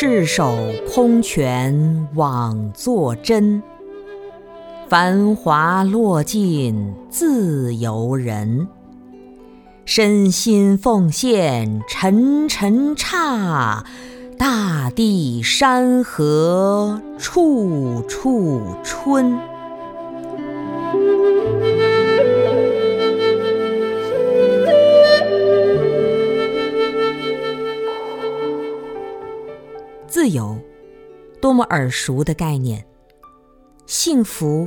赤手空拳枉作针，繁华落尽自由人。身心奉献沉沉刹，大地山河处处春。自由，多么耳熟的概念；幸福，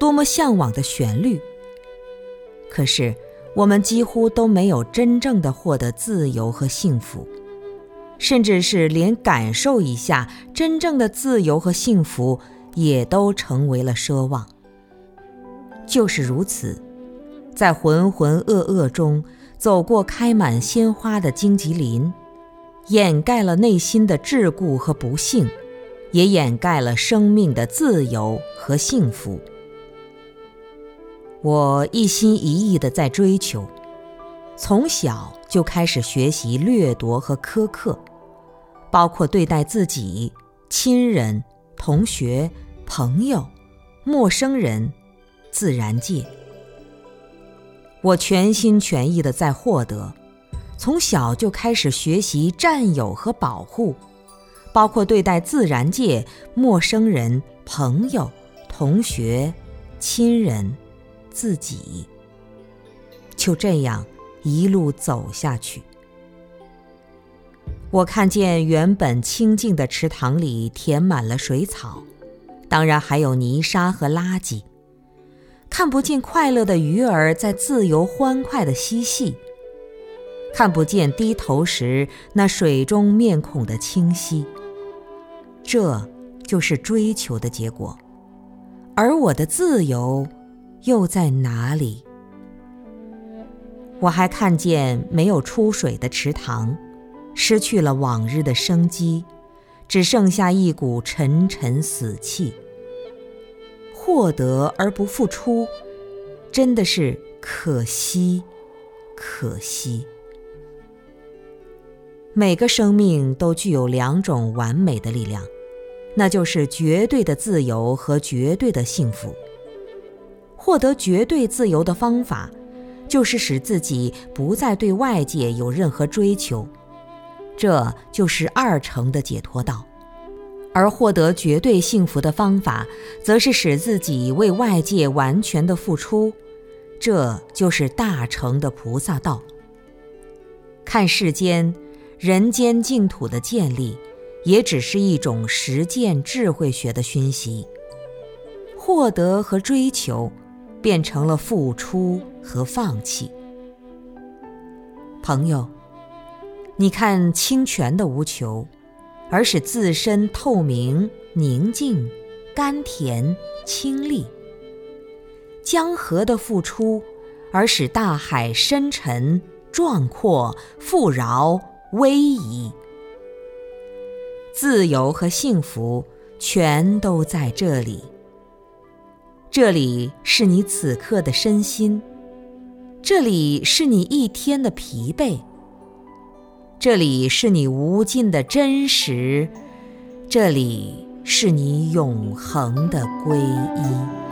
多么向往的旋律。可是，我们几乎都没有真正的获得自由和幸福，甚至是连感受一下真正的自由和幸福，也都成为了奢望。就是如此，在浑浑噩噩中走过开满鲜花的荆棘林。掩盖了内心的桎梏和不幸，也掩盖了生命的自由和幸福。我一心一意地在追求，从小就开始学习掠夺和苛刻，包括对待自己、亲人、同学、朋友、陌生人、自然界。我全心全意地在获得。从小就开始学习占有和保护，包括对待自然界、陌生人、朋友、同学、亲人、自己。就这样一路走下去，我看见原本清静的池塘里填满了水草，当然还有泥沙和垃圾，看不见快乐的鱼儿在自由欢快地嬉戏。看不见低头时那水中面孔的清晰，这就是追求的结果。而我的自由又在哪里？我还看见没有出水的池塘，失去了往日的生机，只剩下一股沉沉死气。获得而不付出，真的是可惜，可惜。每个生命都具有两种完美的力量，那就是绝对的自由和绝对的幸福。获得绝对自由的方法，就是使自己不再对外界有任何追求，这就是二成的解脱道；而获得绝对幸福的方法，则是使自己为外界完全的付出，这就是大成的菩萨道。看世间。人间净土的建立，也只是一种实践智慧学的熏习。获得和追求，变成了付出和放弃。朋友，你看清泉的无求，而使自身透明、宁静、甘甜、清丽；江河的付出，而使大海深沉、壮阔、富饶。威仪、自由和幸福，全都在这里。这里是你此刻的身心，这里是你一天的疲惫，这里是你无尽的真实，这里是你永恒的皈依。